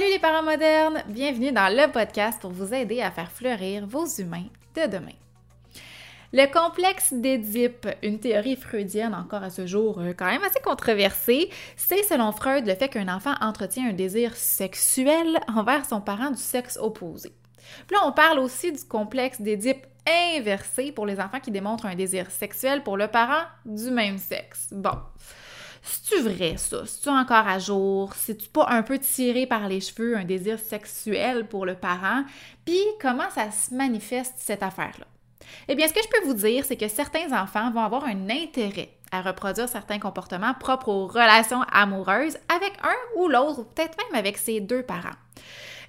Salut les parents modernes! Bienvenue dans le podcast pour vous aider à faire fleurir vos humains de demain. Le complexe d'Édipe, une théorie freudienne encore à ce jour euh, quand même assez controversée, c'est selon Freud le fait qu'un enfant entretient un désir sexuel envers son parent du sexe opposé. Puis là, on parle aussi du complexe d'Édipe inversé pour les enfants qui démontrent un désir sexuel pour le parent du même sexe. Bon. C'est-tu vrai, ça? C'est-tu encore à jour? C'est-tu pas un peu tiré par les cheveux, un désir sexuel pour le parent? Puis, comment ça se manifeste, cette affaire-là? Eh bien, ce que je peux vous dire, c'est que certains enfants vont avoir un intérêt à reproduire certains comportements propres aux relations amoureuses avec un ou l'autre, peut-être même avec ses deux parents.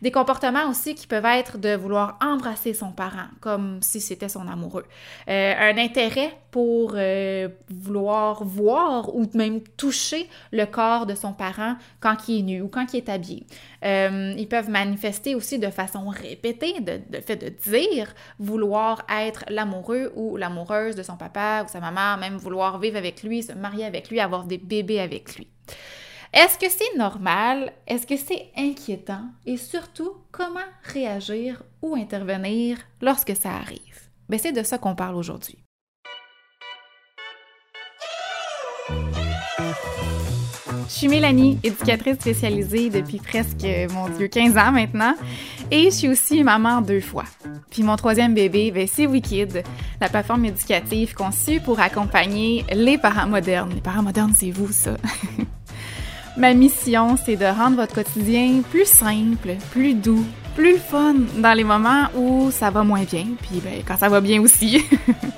Des comportements aussi qui peuvent être de vouloir embrasser son parent, comme si c'était son amoureux. Euh, un intérêt pour euh, vouloir voir ou même toucher le corps de son parent quand il est nu ou quand il est habillé. Euh, ils peuvent manifester aussi de façon répétée, de, de fait de dire vouloir être l'amoureux ou l'amoureuse de son papa ou sa maman, même vouloir vivre avec lui, se marier avec lui, avoir des bébés avec lui. Est-ce que c'est normal? Est-ce que c'est inquiétant? Et surtout, comment réagir ou intervenir lorsque ça arrive? Ben, c'est de ça qu'on parle aujourd'hui. Je suis Mélanie, éducatrice spécialisée depuis presque, mon Dieu, 15 ans maintenant. Et je suis aussi maman deux fois. Puis mon troisième bébé, ben, c'est Wikid, la plateforme éducative conçue pour accompagner les parents modernes. Les parents modernes, c'est vous, ça. Ma mission, c'est de rendre votre quotidien plus simple, plus doux, plus fun dans les moments où ça va moins bien, puis ben, quand ça va bien aussi.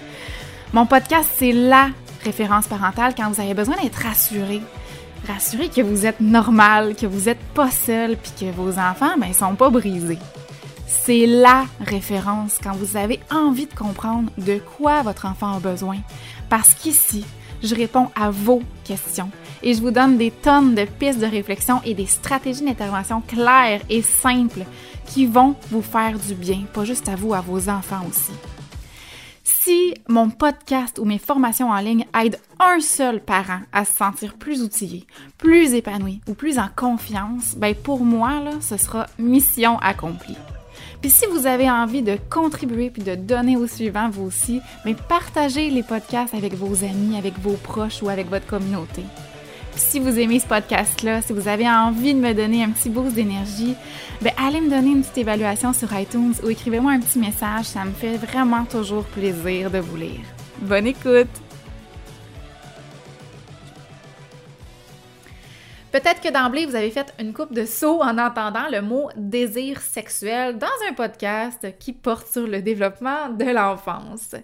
Mon podcast, c'est la référence parentale quand vous avez besoin d'être rassuré. Rassuré que vous êtes normal, que vous n'êtes pas seul, puis que vos enfants, ben, sont pas brisés. C'est la référence quand vous avez envie de comprendre de quoi votre enfant a besoin. Parce qu'ici, je réponds à vos questions et je vous donne des tonnes de pistes de réflexion et des stratégies d'intervention claires et simples qui vont vous faire du bien, pas juste à vous, à vos enfants aussi. Si mon podcast ou mes formations en ligne aident un seul parent à se sentir plus outillé, plus épanoui ou plus en confiance, ben pour moi, là, ce sera mission accomplie. Puis si vous avez envie de contribuer puis de donner au suivant vous aussi, mais partagez les podcasts avec vos amis, avec vos proches ou avec votre communauté. Si vous aimez ce podcast-là, si vous avez envie de me donner un petit boost d'énergie, ben allez me donner une petite évaluation sur iTunes ou écrivez-moi un petit message, ça me fait vraiment toujours plaisir de vous lire. Bonne écoute! Peut-être que d'emblée, vous avez fait une coupe de saut en entendant le mot désir sexuel dans un podcast qui porte sur le développement de l'enfance.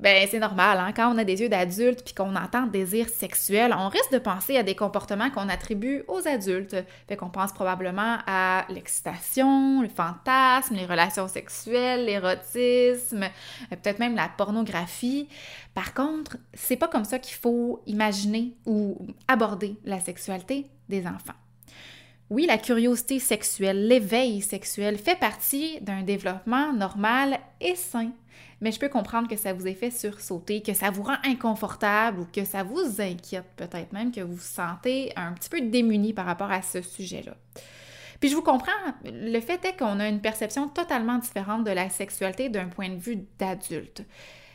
Ben, c'est normal, hein? quand on a des yeux d'adulte puis qu'on entend désir sexuel, on risque de penser à des comportements qu'on attribue aux adultes. Fait qu'on pense probablement à l'excitation, le fantasme, les relations sexuelles, l'érotisme, euh, peut-être même la pornographie. Par contre, c'est pas comme ça qu'il faut imaginer ou aborder la sexualité des enfants. Oui, la curiosité sexuelle, l'éveil sexuel fait partie d'un développement normal et sain mais je peux comprendre que ça vous ait fait sursauter, que ça vous rend inconfortable ou que ça vous inquiète peut-être même, que vous vous sentez un petit peu démuni par rapport à ce sujet-là. Puis je vous comprends, le fait est qu'on a une perception totalement différente de la sexualité d'un point de vue d'adulte.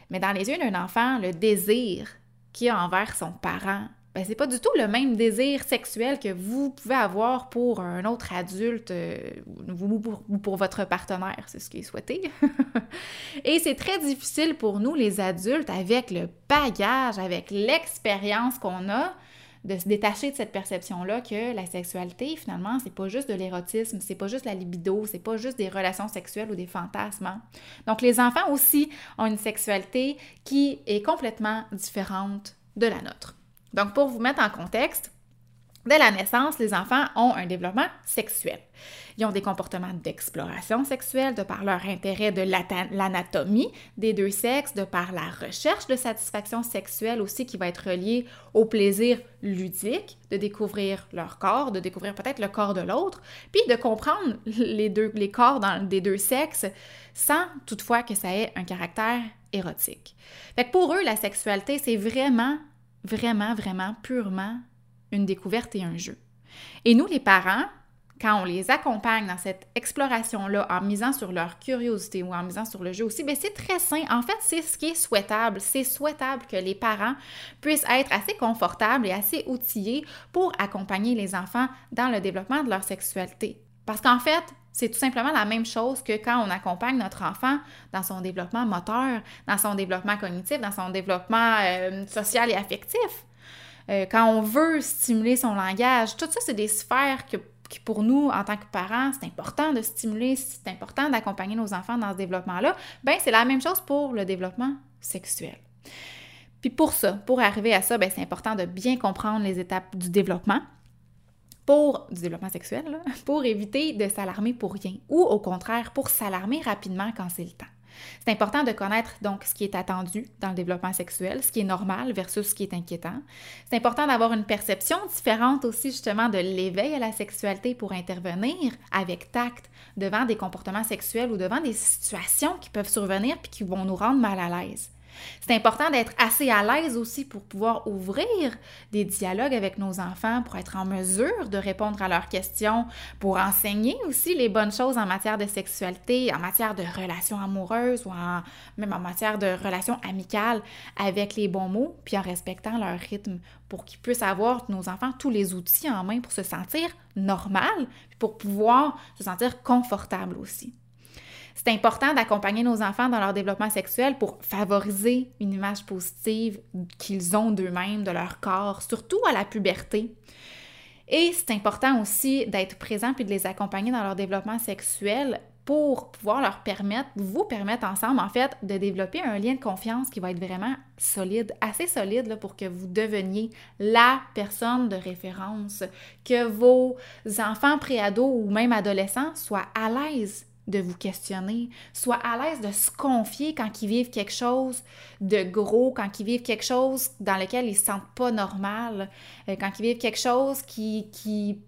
Mais dans les yeux d'un enfant, le désir qu'il a envers son parent ben, c'est pas du tout le même désir sexuel que vous pouvez avoir pour un autre adulte euh, ou pour, votre partenaire, c'est ce qui est souhaité. Et c'est très difficile pour nous, les adultes, avec le bagage, avec l'expérience qu'on a, de se détacher de cette perception-là que la sexualité, finalement, c'est pas juste de l'érotisme, c'est pas juste la libido, c'est pas juste des relations sexuelles ou des fantasmes. Hein. Donc, les enfants aussi ont une sexualité qui est complètement différente de la nôtre. Donc, pour vous mettre en contexte, Dès la naissance, les enfants ont un développement sexuel. Ils ont des comportements d'exploration sexuelle de par leur intérêt de l'anatomie des deux sexes, de par la recherche de satisfaction sexuelle aussi qui va être reliée au plaisir ludique de découvrir leur corps, de découvrir peut-être le corps de l'autre, puis de comprendre les, corps des deux sexes sans toutefois que ça ait un caractère érotique. Fait que pour eux, la sexualité, c'est vraiment vraiment, vraiment, purement une découverte et un jeu. Et nous, les parents, quand on les accompagne dans cette exploration-là en misant sur leur curiosité ou en misant sur le jeu aussi, bien c'est très sain. En fait, c'est ce qui est souhaitable. C'est souhaitable que les parents puissent être assez confortables et assez outillés pour accompagner les enfants dans le développement de leur sexualité. Parce qu'en fait, c'est tout simplement la même chose que quand on accompagne notre enfant dans son développement moteur, dans son développement cognitif, dans son développement euh, social et affectif. Euh, quand on veut stimuler son langage, tout ça, c'est des sphères que, qui, pour nous, en tant que parents, c'est important de stimuler, c'est important d'accompagner nos enfants dans ce développement-là. Ben, c'est la même chose pour le développement sexuel. Puis pour ça, pour arriver à ça, ben, c'est important de bien comprendre les étapes du développement, pour du développement sexuel, pour éviter de s'alarmer pour rien ou au contraire pour s'alarmer rapidement quand c'est le temps. C'est important de connaître donc ce qui est attendu dans le développement sexuel, ce qui est normal versus ce qui est inquiétant. C'est important d'avoir une perception différente aussi justement de l'éveil à la sexualité pour intervenir avec tact devant des comportements sexuels ou devant des situations qui peuvent survenir puis qui vont nous rendre mal à l'aise. C'est important d'être assez à l'aise aussi pour pouvoir ouvrir des dialogues avec nos enfants, pour être en mesure de répondre à leurs questions, pour enseigner aussi les bonnes choses en matière de sexualité, en matière de relations amoureuses ou même en matière de relations amicales avec les bons mots, puis en respectant leur rythme pour qu'ils puissent avoir, nos enfants, tous les outils en main pour se sentir normal, pour pouvoir se sentir confortable aussi. C'est important d'accompagner nos enfants dans leur développement sexuel pour favoriser une image positive qu'ils ont d'eux-mêmes, de leur corps, surtout à la puberté. Et c'est important aussi d'être présent puis de les accompagner dans leur développement sexuel pour pouvoir leur permettre, vous permettre ensemble, en fait, de développer un lien de confiance qui va être vraiment solide, assez solide pour que vous deveniez la personne de référence, que vos enfants préados ou même adolescents soient à l'aise de vous questionner, soit à l'aise de se confier quand ils vivent quelque chose de gros, quand ils vivent quelque chose dans lequel ils se sentent pas normal, euh, quand ils vivent quelque chose qui,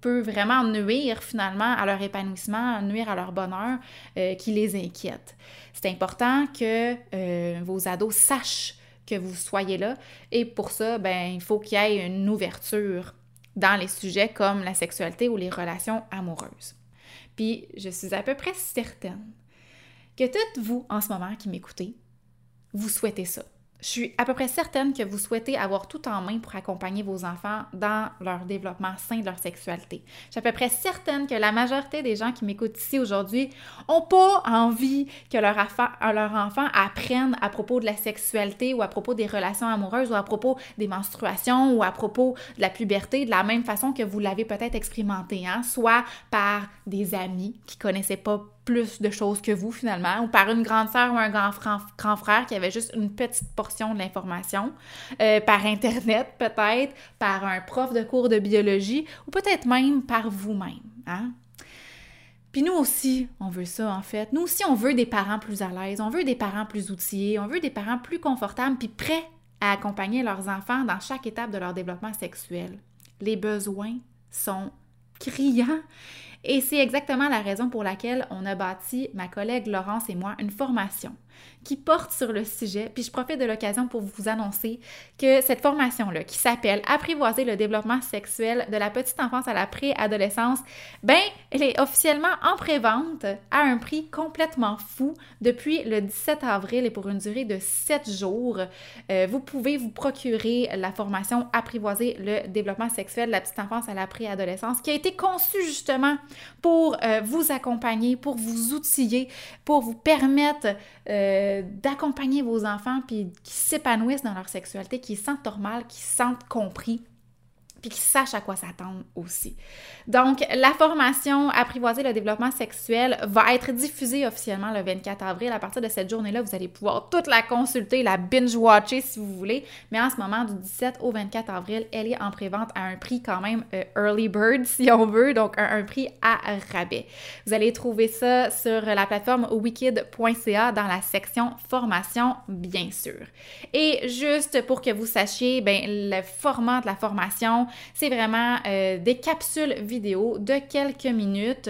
peut vraiment nuire finalement à leur épanouissement, nuire à leur bonheur, euh, qui les inquiète. C'est important que euh, vos ados sachent que vous soyez là et pour ça, ben, il faut qu'il y ait une ouverture dans les sujets comme la sexualité ou les relations amoureuses. Puis je suis à peu près certaine que toutes vous, en ce moment, qui m'écoutez, vous souhaitez ça. Je suis à peu près certaine que vous souhaitez avoir tout en main pour accompagner vos enfants dans leur développement sain de leur sexualité. Je suis à peu près certaine que la majorité des gens qui m'écoutent ici aujourd'hui n'ont pas envie que leur, leur enfant apprenne à propos de la sexualité ou à propos des relations amoureuses ou à propos des menstruations ou à propos de la puberté de la même façon que vous l'avez peut-être expérimenté, hein? soit par des amis qui connaissaient pas plus de choses que vous finalement, ou par une grande sœur ou un grand, grand frère qui avait juste une petite portion de l'information, euh, par Internet peut-être, par un prof de cours de biologie, ou peut-être même par vous-même. Hein? Puis nous aussi, on veut ça en fait. Nous aussi, on veut des parents plus à l'aise, on veut des parents plus outillés, on veut des parents plus confortables, puis prêts à accompagner leurs enfants dans chaque étape de leur développement sexuel. Les besoins sont criants et c'est exactement la raison pour laquelle on a bâti, ma collègue Laurence et moi, une formation qui porte sur le sujet. Puis je profite de l'occasion pour vous annoncer que cette formation-là, qui s'appelle Apprivoiser le développement sexuel de la petite enfance à la préadolescence, ben, elle est officiellement en pré-vente à un prix complètement fou depuis le 17 avril et pour une durée de 7 jours. Euh, vous pouvez vous procurer la formation Apprivoiser le développement sexuel de la petite enfance à la préadolescence qui a été conçue justement pour euh, vous accompagner, pour vous outiller, pour vous permettre euh, d'accompagner vos enfants puis qui s'épanouissent dans leur sexualité, qui se sentent normal, qui se sentent compris puis qu'ils sachent à quoi s'attendre aussi. Donc, la formation Apprivoiser le développement sexuel va être diffusée officiellement le 24 avril. À partir de cette journée-là, vous allez pouvoir toute la consulter, la binge-watcher si vous voulez. Mais en ce moment, du 17 au 24 avril, elle est en prévente à un prix quand même euh, early bird, si on veut, donc un, prix à rabais. Vous allez trouver ça sur la plateforme wicked.ca dans la section formation, bien sûr. Et juste pour que vous sachiez, ben, le format de la formation, C'est vraiment euh, des capsules vidéo de quelques minutes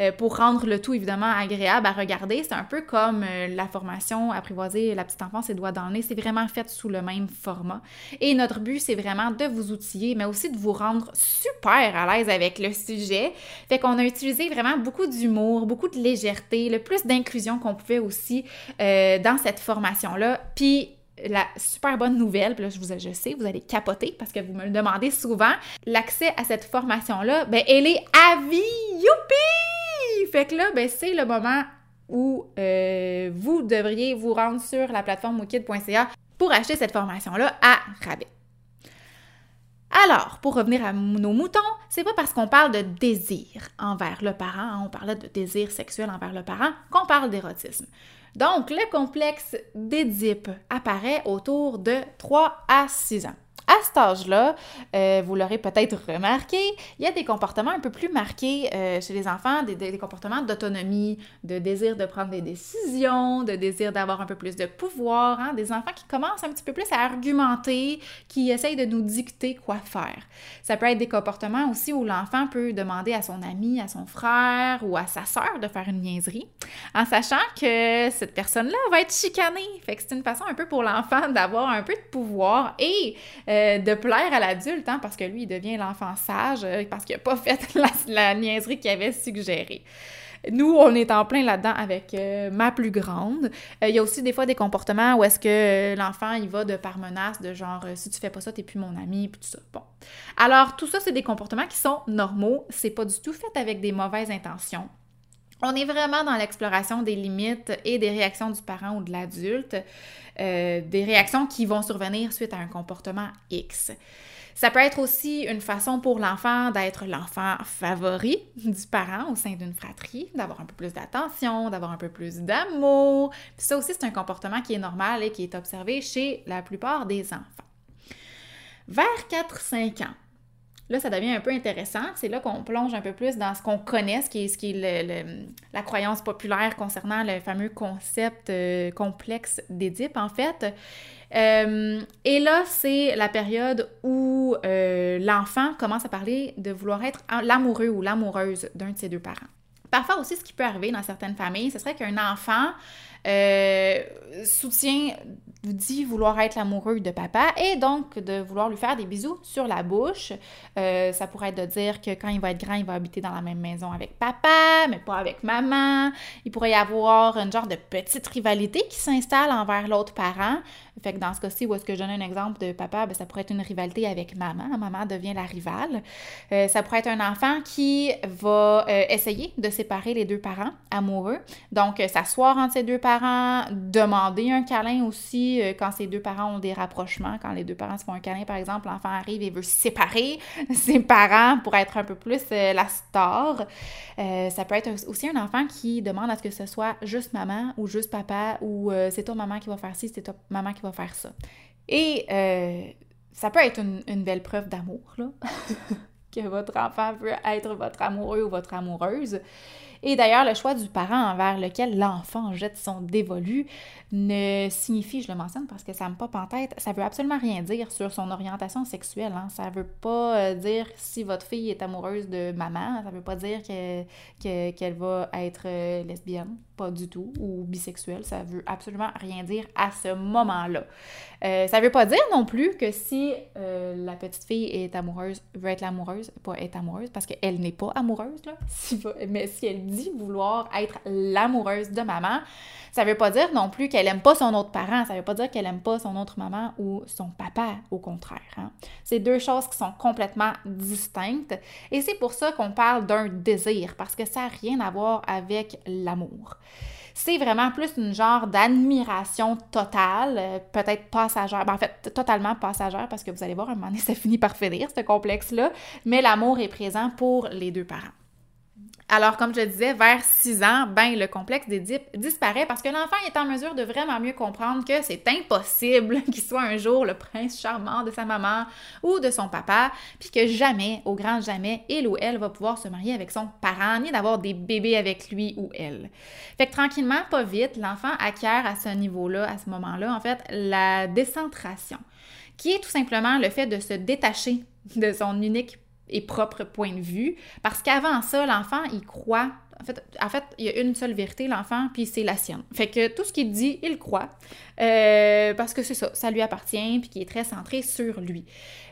euh, pour rendre le tout évidemment agréable à regarder. C'est un peu comme euh, la formation Apprivoiser la petite enfance et doigts dans le nez. C'est vraiment fait sous le même format. Et notre but, c'est vraiment de vous outiller, mais aussi de vous rendre super à l'aise avec le sujet. Fait qu'on a utilisé vraiment beaucoup d'humour, beaucoup de légèreté, le plus d'inclusion qu'on pouvait aussi dans cette formation-là. Puis la super bonne nouvelle, je, vous, je sais, vous allez capoter parce que vous me le demandez souvent, l'accès à cette formation-là, ben, elle est à vie! Youpi! Fait que là, ben, c'est le moment où euh, vous devriez vous rendre sur la plateforme wikid.ca pour acheter cette formation-là à rabais. Alors, pour revenir à nos moutons, c'est pas parce qu'on parle de désir envers le parent, hein, on parlait de désir sexuel envers le parent, qu'on parle d'érotisme. Donc, le complexe d'Édipe apparaît autour de 3 à 6 ans. À cet âge-là, euh, vous l'aurez peut-être remarqué, il y a des comportements un peu plus marqués euh, chez les enfants, des, comportements d'autonomie, de désir de prendre des décisions, de désir d'avoir un peu plus de pouvoir, hein, des enfants qui commencent un petit peu plus à argumenter, qui essayent de nous dicter quoi faire. Ça peut être des comportements aussi où l'enfant peut demander à son ami, à son frère ou à sa sœur de faire une niaiserie, en sachant que cette personne-là va être chicanée. C'est une façon un peu pour l'enfant d'avoir un peu de pouvoir et euh, euh, de plaire à l'adulte, hein, parce que lui, il devient l'enfant sage, euh, parce qu'il n'a pas fait la, niaiserie qu'il avait suggérée. Nous, on est en plein là-dedans avec euh, ma plus grande. Il y a aussi des fois des comportements où est-ce que l'enfant, il va de par menace, de genre, si tu fais pas ça, t'es plus mon ami, puis tout ça. Bon. Alors, tout ça, c'est des comportements qui sont normaux. C'est pas du tout fait avec des mauvaises intentions. On est vraiment dans l'exploration des limites et des réactions du parent ou de l'adulte, euh, des réactions qui vont survenir suite à un comportement X. Ça peut être aussi une façon pour l'enfant d'être l'enfant favori du parent au sein d'une fratrie, d'avoir un peu plus d'attention, d'avoir un peu plus d'amour. Ça aussi, c'est un comportement qui est normal et qui est observé chez la plupart des enfants. Vers 4-5 ans, Là, ça devient un peu intéressant. C'est là qu'on plonge un peu plus dans ce qu'on connaît, ce qui est, ce qui est la croyance populaire concernant le fameux concept euh, complexe d'Édipe, en fait. Euh, et là, c'est la période où euh, l'enfant commence à parler de vouloir être l'amoureux ou l'amoureuse d'un de ses deux parents. Parfois aussi, ce qui peut arriver dans certaines familles, ce serait qu'un enfant soutient dit vouloir être l'amoureux de papa et donc de vouloir lui faire des bisous sur la bouche. Euh, ça pourrait être de dire que quand il va être grand, il va habiter dans la même maison avec papa, mais pas avec maman. Il pourrait y avoir une genre de petite rivalité qui s'installe envers l'autre parent. Fait que dans ce cas-ci, où est-ce que je donne un exemple de papa, ben, ça pourrait être une rivalité avec maman. Maman devient la rivale. Euh, ça pourrait être un enfant qui va euh, essayer de séparer les deux parents amoureux. Donc, s'asseoir entre ses deux parents, demander un câlin aussi euh, quand ces deux parents ont des rapprochements, quand les deux parents se font un câlin, par exemple, l'enfant arrive et veut séparer ses parents pour être un peu plus euh, la star. Euh, ça peut être aussi un enfant qui demande à ce que ce soit juste maman ou juste papa ou c'est toi maman qui va faire ci, c'est toi maman qui va faire ça. Et ça peut être une, une belle preuve d'amour, là, que votre enfant veut être votre amoureux ou votre amoureuse. Et d'ailleurs, le choix du parent envers lequel l'enfant jette son dévolu ne signifie, je le mentionne parce que ça me pop en tête, ça veut absolument rien dire sur son orientation sexuelle. Hein. Ça veut pas euh, dire si votre fille est amoureuse de maman, ça veut pas dire qu'elle que, va être euh, lesbienne, pas du tout, ou bisexuelle. Ça veut absolument rien dire à ce moment-là. Euh, ça veut pas dire non plus que si la petite fille est amoureuse, veut être l'amoureuse, pas être amoureuse, parce qu'elle n'est pas amoureuse, là, mais si elle dit vouloir être l'amoureuse de maman, ça veut pas dire non plus aime pas son autre parent, ça veut pas dire qu'elle aime pas son autre maman ou son papa, au contraire. Hein. C'est deux choses qui sont complètement distinctes et c'est pour ça qu'on parle d'un désir, parce que ça n'a rien à voir avec l'amour c'est vraiment plus une genre d'admiration totale, euh, peut-être passagère, ben, en fait totalement passagère parce que vous allez voir, un moment donné, ça finit par finir, ce complexe-là, mais l'amour est présent pour les deux parents. Alors, comme je le disais, vers 6 ans, ben, le complexe d'Édipe disparaît parce que l'enfant est en mesure de vraiment mieux comprendre que c'est impossible qu'il soit un jour le prince charmant de sa maman ou de son papa, puis que jamais, au grand jamais, il ou elle va pouvoir se marier avec son parent, ni d'avoir des bébés avec lui ou elle. Fait que tranquillement, pas vite, l'enfant acquiert à ce niveau-là, à ce moment-là, en fait, la décentration qui est tout simplement le fait de se détacher de son unique et propre point de vue, parce qu'avant ça, l'enfant, il croit en fait, en fait, il y a une seule vérité, l'enfant, puis c'est la sienne. Fait que tout ce qu'il dit, il croit. Euh, parce que c'est ça, ça lui appartient, puis qu'il est très centré sur lui.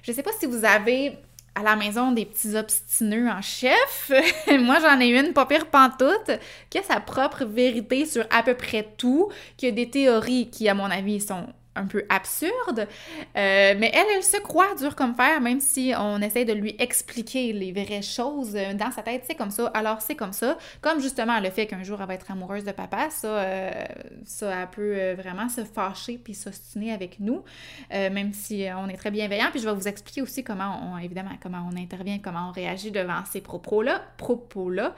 Je sais pas si vous avez à la maison des petits obstineux en chef. Moi, j'en ai une, pas pire pantoute, qui a sa propre vérité sur à peu près tout, qui a des théories qui, à mon avis, sont un peu absurde, euh, mais elle, elle se croit dur comme fer, même si on essaie de lui expliquer les vraies choses euh, dans sa tête, c'est comme ça, alors c'est comme ça, comme justement le fait qu'un jour elle va être amoureuse de papa, ça, euh, ça elle peut vraiment se fâcher puis s'ostiner avec nous, même si on est très bienveillant, puis je vais vous expliquer aussi comment on, évidemment, comment on intervient, comment on réagit devant ces propos-là, propos-là.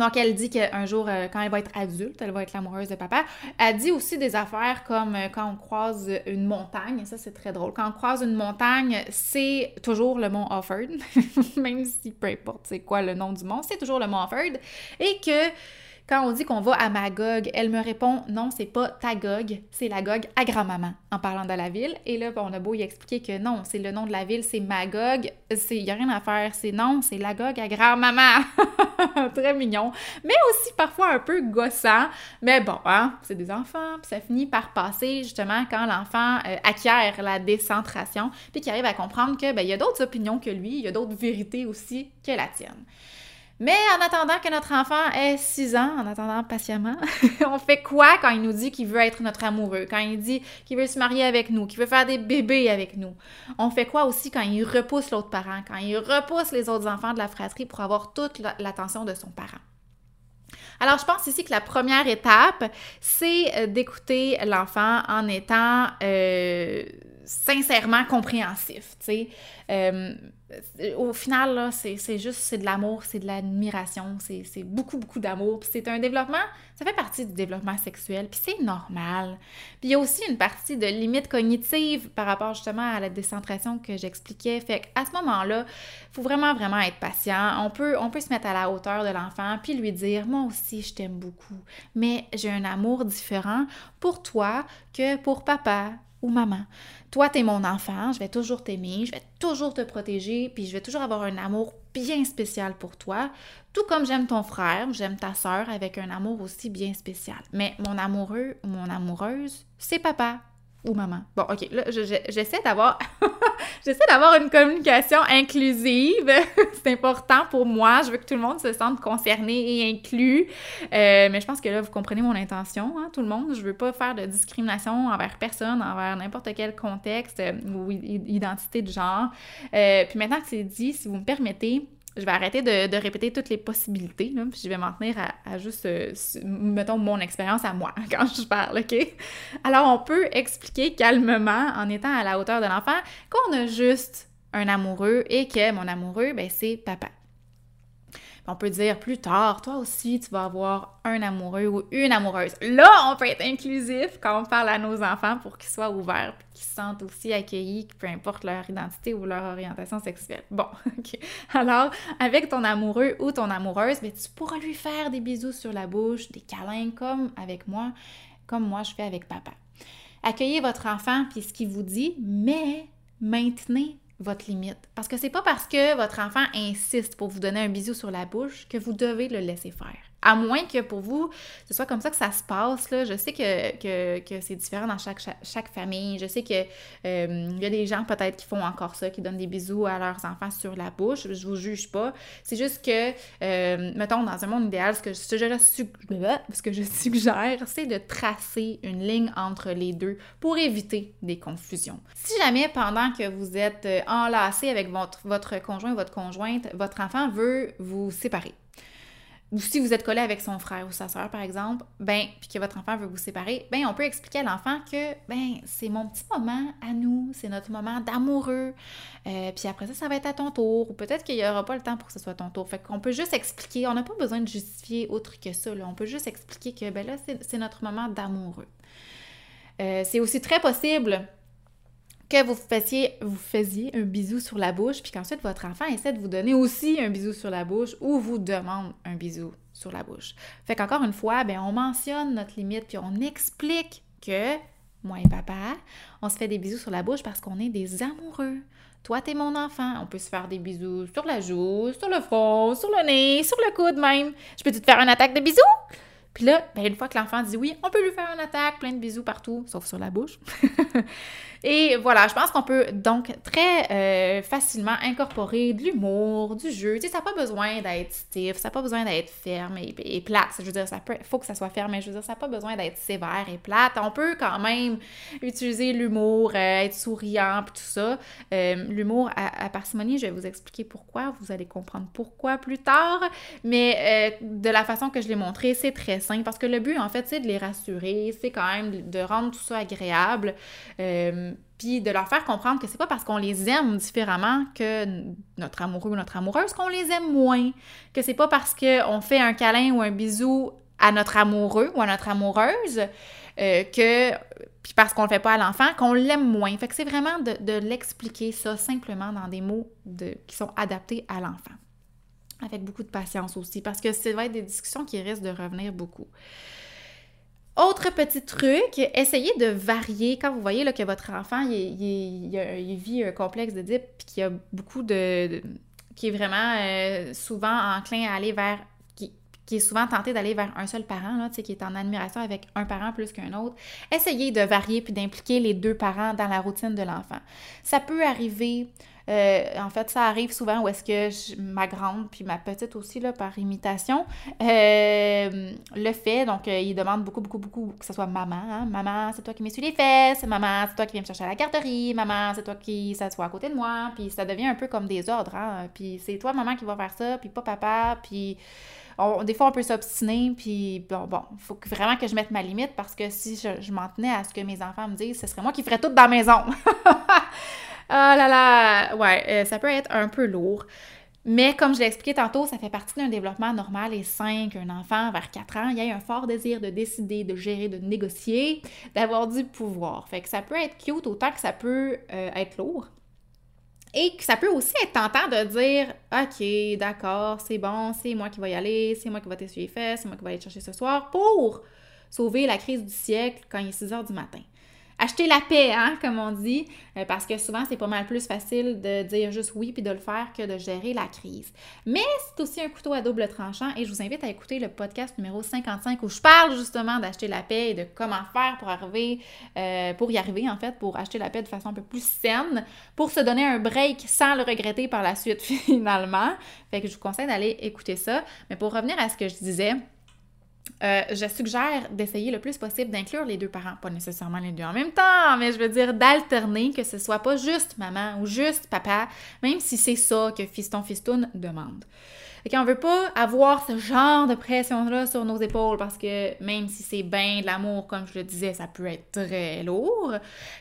Donc, elle dit qu'un jour, euh, quand elle va être adulte, elle va être l'amoureuse de papa. Elle dit aussi des affaires comme euh, quand on croise une montagne, ça c'est très drôle. Quand on croise une montagne, c'est toujours le mont Offord, même si peu importe c'est quoi le nom du mont, c'est toujours le mont Offord. Et que quand on dit qu'on va à Magog, elle me répond non, c'est pas Tagog, c'est la Gog à grand-maman en parlant de la ville. Et là, on a beau y expliquer que non, c'est le nom de la ville, c'est Magog, il n'y a rien à faire, c'est non, c'est la Gog à grand-maman. Très mignon, mais aussi parfois un peu gossant. Mais bon, hein, c'est des enfants, puis ça finit par passer justement quand l'enfant euh, acquiert la décentration, puis qu'il arrive à comprendre que ben, y a d'autres opinions que lui, il y a d'autres vérités aussi que la tienne. Mais en attendant que notre enfant ait 6 ans, en attendant patiemment, on fait quoi quand il nous dit qu'il veut être notre amoureux, quand il dit qu'il veut se marier avec nous, qu'il veut faire des bébés avec nous? On fait quoi aussi quand il repousse l'autre parent, quand il repousse les autres enfants de la fratrie pour avoir toute l'attention de son parent? Alors, je pense ici que la première étape, c'est euh, d'écouter l'enfant en étant euh, sincèrement compréhensif. Euh, au final, c'est juste, c'est de l'amour, c'est de l'admiration, c'est beaucoup, beaucoup d'amour. Puis c'est un développement, ça fait partie du développement sexuel, puis c'est normal. Puis il y a aussi une partie de limite cognitive par rapport justement à la décentration que j'expliquais. Fait qu'à ce moment-là, il faut vraiment, vraiment être patient. On peut, on peut se mettre à la hauteur de l'enfant, puis lui dire, moi aussi, je t'aime beaucoup, mais j'ai un amour différent pour toi que pour papa, ou maman. Toi, t'es mon enfant, je vais toujours t'aimer, je vais toujours te protéger, puis je vais toujours avoir un amour bien spécial pour toi, tout comme j'aime ton frère, j'aime ta sœur avec un amour aussi bien spécial. Mais mon amoureux ou mon amoureuse, c'est papa ou maman. Bon, OK, là, j'essaie d'avoir j'essaie d'avoir une communication inclusive. c'est important pour moi. Je veux que tout le monde se sente concerné et inclus. Euh, mais je pense que là, vous comprenez mon intention, hein, tout le monde. Je veux pas faire de discrimination envers personne, envers n'importe quel contexte euh, ou identité de genre. Euh, puis maintenant que c'est dit, si vous me permettez, je vais arrêter de, répéter toutes les possibilités, puis je vais m'en tenir à, juste, euh, mettons, mon expérience à moi quand je parle, OK? Alors, on peut expliquer calmement, en étant à la hauteur de l'enfant, qu'on a juste un amoureux et que mon amoureux, ben, c'est papa. On peut dire plus tard, toi aussi, tu vas avoir un amoureux ou une amoureuse. Là, on peut être inclusif quand on parle à nos enfants pour qu'ils soient ouverts qu'ils se sentent aussi accueillis, peu importe leur identité ou leur orientation sexuelle. Bon, OK. Alors, avec ton amoureux ou ton amoureuse, ben, tu pourras lui faire des bisous sur la bouche, des câlins comme avec moi, comme moi je fais avec papa. Accueillez votre enfant puis ce qu'il vous dit, mais maintenez votre limite. Parce que c'est pas parce que votre enfant insiste pour vous donner un bisou sur la bouche que vous devez le laisser faire. À moins que pour vous, ce soit comme ça que ça se passe. Je sais que, c'est différent dans chaque, famille. Je sais qu'il euh, y a des gens peut-être qui font encore ça, qui donnent des bisous à leurs enfants sur la bouche. Je vous juge pas. C'est juste que, euh, mettons, dans un monde idéal, ce que, je, ce que je suggère, c'est de tracer une ligne entre les deux pour éviter des confusions. Si jamais pendant que vous êtes euh, enlacé avec votre, votre conjoint ou votre conjointe, votre enfant veut vous séparer, ou si vous êtes collé avec son frère ou sa soeur, par exemple, ben, puis que votre enfant veut vous séparer, ben, on peut expliquer à l'enfant que, ben, c'est mon petit moment à nous, c'est notre moment d'amoureux, euh, puis après ça, ça va être à ton tour, ou peut-être qu'il n'y aura pas le temps pour que ce soit ton tour. Fait qu'on peut juste expliquer, on n'a pas besoin de justifier autre que ça, là. on peut juste expliquer que, ben là, c'est notre moment d'amoureux. Euh, c'est aussi très possible que vous faisiez, vous faisiez un bisou sur la bouche, puis qu'ensuite votre enfant essaie de vous donner aussi un bisou sur la bouche ou vous demande un bisou sur la bouche. Fait qu'encore une fois, ben, on mentionne notre limite, puis on explique que moi et papa, on se fait des bisous sur la bouche parce qu'on est des amoureux. Toi, t'es mon enfant. On peut se faire des bisous sur la joue, sur le front, sur le nez, sur le coude même. Je peux te faire une attaque de bisous? Puis là, ben, une fois que l'enfant dit oui, on peut lui faire une attaque, plein de bisous partout, sauf sur la bouche. Et voilà, je pense qu'on peut donc très euh, facilement incorporer de l'humour, du jeu. Tu sais, ça n'a pas besoin d'être stiff, ça n'a pas besoin d'être ferme et, plate. Je veux dire, ça peut, faut que ça soit ferme, mais je veux dire, ça n'a pas besoin d'être sévère et plate. On peut quand même utiliser l'humour, euh, être souriant, puis tout ça. Euh, l'humour à, parcimonie, je vais vous expliquer pourquoi. Vous allez comprendre pourquoi plus tard. Mais de la façon que je l'ai montré, c'est très simple parce que le but, en fait, c'est de les rassurer, c'est quand même de rendre tout ça agréable puis de leur faire comprendre que c'est pas parce qu'on les aime différemment que notre amoureux ou notre amoureuse qu'on les aime moins, que c'est pas parce qu'on fait un câlin ou un bisou à notre amoureux ou à notre amoureuse euh, que puis parce qu'on le fait pas à l'enfant qu'on l'aime moins. Fait que c'est vraiment de, l'expliquer ça simplement dans des mots qui sont adaptés à l'enfant. Avec beaucoup de patience aussi, parce que ça va être des discussions qui risquent de revenir beaucoup. Autre petit truc, essayez de varier. Quand vous voyez là, que votre enfant il, vit un complexe de dip puis qu'il a beaucoup de, qui est vraiment euh, souvent enclin à aller vers qui, est souvent tenté d'aller vers un seul parent, là, qui est en admiration avec un parent plus qu'un autre, essayez de varier puis d'impliquer les deux parents dans la routine de l'enfant. Ça peut arriver euh, en fait, ça arrive souvent où est-ce que ma grande, puis ma petite aussi, là, par imitation, euh, le fait. Donc, euh, il demande beaucoup, beaucoup, beaucoup que ce soit maman. Hein. Maman, c'est toi qui m'essuie les fesses. Maman, c'est toi qui viens me chercher à la garderie. Maman, c'est toi qui s'assoit à côté de moi. Puis ça devient un peu comme des ordres. Hein. Puis c'est toi, maman, qui va faire ça, puis pas papa. Puis des fois, on peut s'obstiner, puis bon, bon, faut vraiment que je mette ma limite parce que si je, je m'en tenais à ce que mes enfants me disent, ce serait moi qui ferais tout dans la maison. Ah là là, ouais, euh, ça peut être un peu lourd. Mais comme je l'ai expliqué tantôt, ça fait partie d'un développement normal et sain qu'un enfant vers 4 ans, il y a un fort désir de décider, de gérer, de négocier, d'avoir du pouvoir. Fait ça peut être cute autant que ça peut euh, être lourd. Et que ça peut aussi être tentant de dire OK, d'accord, c'est bon, c'est moi qui vais y aller, c'est moi qui vais t'essuyer les fesses, c'est moi qui vais aller chercher ce soir pour sauver la crise du siècle quand il est 6 heures du matin acheter la paix, hein, comme on dit, euh, parce que souvent c'est pas mal plus facile de dire juste oui puis de le faire que de gérer la crise. Mais c'est aussi un couteau à double tranchant et je vous invite à écouter le podcast numéro 55 où je parle justement d'acheter la paix et de comment faire pour arriver, euh, pour y arriver en fait, pour acheter la paix de façon un peu plus saine, pour se donner un break sans le regretter par la suite finalement. Fait que je vous conseille d'aller écouter ça. Mais pour revenir à ce que je disais, euh, je suggère d'essayer le plus possible d'inclure les deux parents, pas nécessairement les deux en même temps, mais je veux dire d'alterner, que ce soit pas juste maman ou juste papa, même si c'est ça que fiston fistoun demande. Et qu'on veut pas avoir ce genre de pression-là sur nos épaules parce que même si c'est bien de l'amour, comme je le disais, ça peut être très lourd.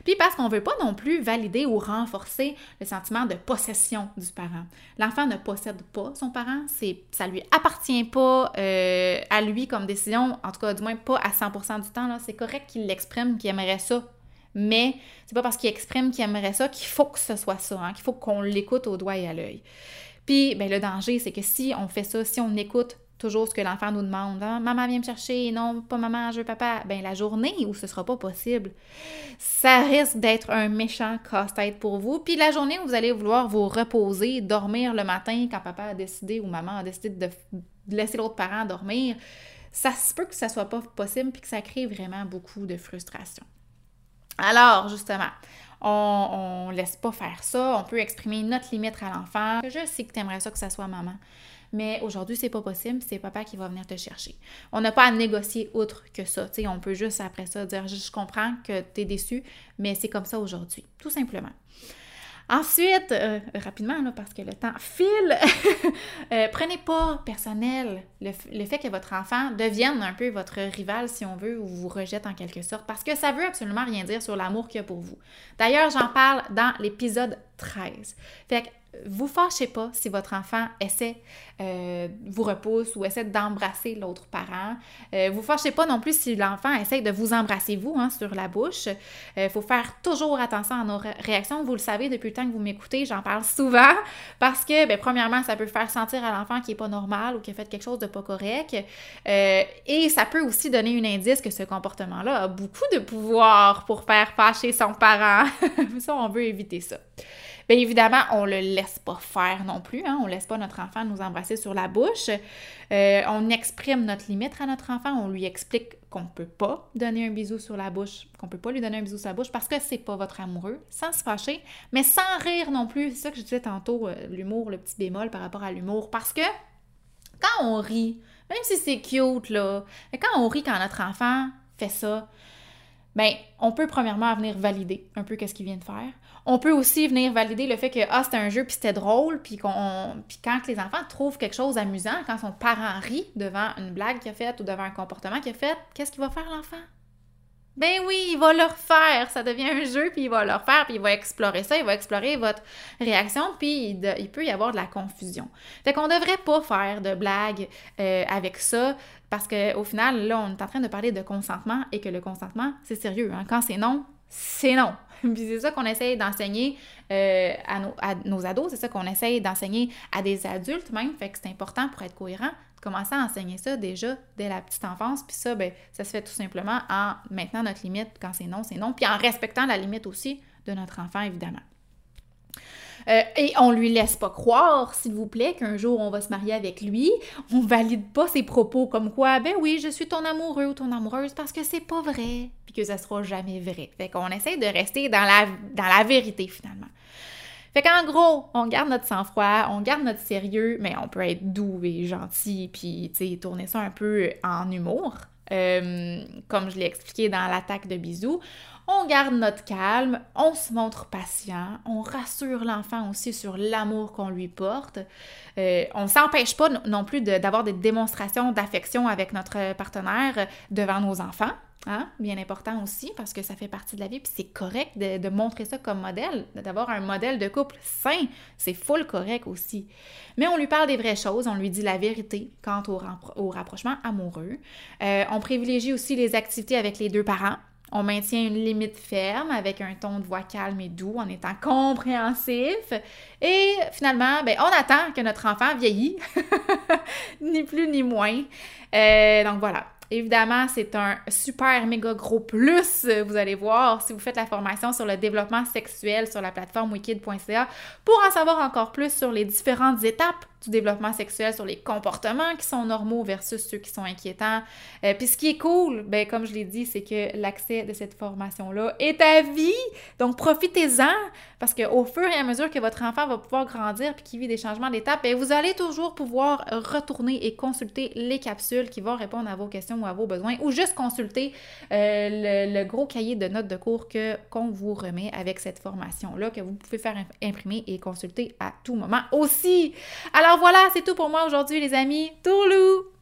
Puis parce qu'on veut pas non plus valider ou renforcer le sentiment de possession du parent. L'enfant ne possède pas son parent, c'est ça lui appartient pas euh, à lui comme décision, en tout cas du moins pas à 100% du temps. C'est correct qu'il l'exprime, qu'il aimerait ça mais c'est pas parce qu'il exprime qu'il aimerait ça qu'il faut que ce soit ça, hein, qu'il faut qu'on l'écoute au doigt et à l'œil. Puis, ben, le danger, c'est que si on fait ça, si on écoute toujours ce que l'enfant nous demande, hein, maman vient me chercher, non, pas maman, je veux papa, ben la journée où ce sera pas possible, ça risque d'être un méchant casse-tête pour vous. Puis la journée où vous allez vouloir vous reposer, dormir le matin quand papa a décidé ou maman a décidé de, laisser l'autre parent dormir, ça se peut que ça soit pas possible puis que ça crée vraiment beaucoup de frustration. Alors, justement, on, laisse pas faire ça. On peut exprimer notre limite à l'enfant. Je sais que tu aimerais ça que ça soit maman. Mais aujourd'hui, c'est pas possible, c'est papa qui va venir te chercher. On n'a pas à négocier autre que ça. on peut juste après ça dire Je comprends que tu es déçu, mais c'est comme ça aujourd'hui. Tout simplement. Ensuite, euh, rapidement, parce que le temps file, euh, prenez pas personnel le, fait que votre enfant devienne un peu votre rival, si on veut, ou vous rejette en quelque sorte, parce que ça veut absolument rien dire sur l'amour qu'il y a pour vous. D'ailleurs, j'en parle dans l'épisode 13. Fait que vous fâchez pas si votre enfant essaie, euh, vous repousse ou essaie d'embrasser l'autre parent. Euh, vous fâchez pas non plus si l'enfant essaie de vous embrasser vous hein, sur la bouche. Il euh, faut faire toujours attention à nos réactions. Vous le savez depuis le temps que vous m'écoutez, j'en parle souvent parce que, ben, premièrement, ça peut faire sentir à l'enfant qu'il est pas normal ou qu'il a fait quelque chose de pas correct. et ça peut aussi donner un indice que ce comportement-là a beaucoup de pouvoir pour faire fâcher son parent. ça, on veut éviter ça. Bien évidemment, on le laisse pas faire non plus. Hein? On laisse pas notre enfant nous embrasser sur la bouche. Euh, on exprime notre limite à notre enfant. On lui explique qu'on ne peut pas donner un bisou sur la bouche, qu'on peut pas lui donner un bisou sur la bouche parce que c'est pas votre amoureux, sans se fâcher, mais sans rire non plus. C'est ça que je disais tantôt, euh, l'humour, le petit bémol par rapport à l'humour. Parce que quand on rit, même si c'est cute, là, quand on rit quand notre enfant fait ça, ben, on peut premièrement venir valider un peu qu'est-ce qu'il vient de faire. On peut aussi venir valider le fait que ah, c'était un jeu puis c'était drôle, puis qu'on puis quand les enfants trouvent quelque chose amusant, quand son parent rit devant une blague qu'il a faite ou devant un comportement qu'il a fait, qu'est-ce qu'il va faire l'enfant? Ben oui, il va le refaire. Ça devient un jeu, puis il va le refaire, puis il va explorer ça, il va explorer votre réaction, puis il, peut y avoir de la confusion. Fait qu'on devrait pas faire de blagues euh, avec ça, parce qu'au final, là, on est en train de parler de consentement et que le consentement, c'est sérieux. Hein. Quand c'est non, c'est non. Puis c'est ça qu'on essaye d'enseigner euh, à, nos, à, nos, ados, c'est ça qu'on essaye d'enseigner à des adultes même. Fait que c'est important pour être cohérent de commencer à enseigner ça déjà dès la petite enfance. Puis ça, ben, ça se fait tout simplement en maintenant notre limite quand c'est non, c'est non. Puis en respectant la limite aussi de notre enfant, évidemment. Euh, et on lui laisse pas croire, s'il vous plaît, qu'un jour on va se marier avec lui. On valide pas ses propos comme quoi, ben oui, je suis ton amoureux ou ton amoureuse parce que c'est pas vrai, puis que ça sera jamais vrai. Fait qu'on essaie de rester dans la, vérité finalement. Fait qu'en gros, on garde notre sang-froid, on garde notre sérieux, mais on peut être doux et gentil, puis, tourner ça un peu en humour. Euh, comme je l'ai expliqué dans l'attaque de bisous, on garde notre calme, on se montre patient, on rassure l'enfant aussi sur l'amour qu'on lui porte. Euh, on ne s'empêche pas non plus d'avoir des démonstrations d'affection avec notre partenaire devant nos enfants. Hein? Bien important aussi parce que ça fait partie de la vie, puis c'est correct de, montrer ça comme modèle, d'avoir un modèle de couple sain, c'est full correct aussi. Mais on lui parle des vraies choses, on lui dit la vérité quant au, rapprochement amoureux. Euh, on privilégie aussi les activités avec les deux parents. On maintient une limite ferme avec un ton de voix calme et doux en étant compréhensif. Et finalement, ben, on attend que notre enfant vieillit, ni plus ni moins. Euh, donc voilà, Évidemment, c'est un super méga gros plus, vous allez voir, si vous faites la formation sur le développement sexuel sur la plateforme wikid.ca pour en savoir encore plus sur les différentes étapes du développement sexuel, sur les comportements qui sont normaux versus ceux qui sont inquiétants. Euh, puis ce qui est cool, ben, comme je l'ai dit, c'est que l'accès de cette formation-là est à vie. Donc profitez-en parce qu'au fur et à mesure que votre enfant va pouvoir grandir puis qu'il vit des changements d'étape, ben, vous allez toujours pouvoir retourner et consulter les capsules qui vont répondre à vos questions ou à vos besoins ou juste consulter euh, le, gros cahier de notes de cours qu'on vous remet avec cette formation-là que vous pouvez faire imprimer et consulter à tout moment aussi. Alors voilà, c'est tout pour moi aujourd'hui les amis. Toulou!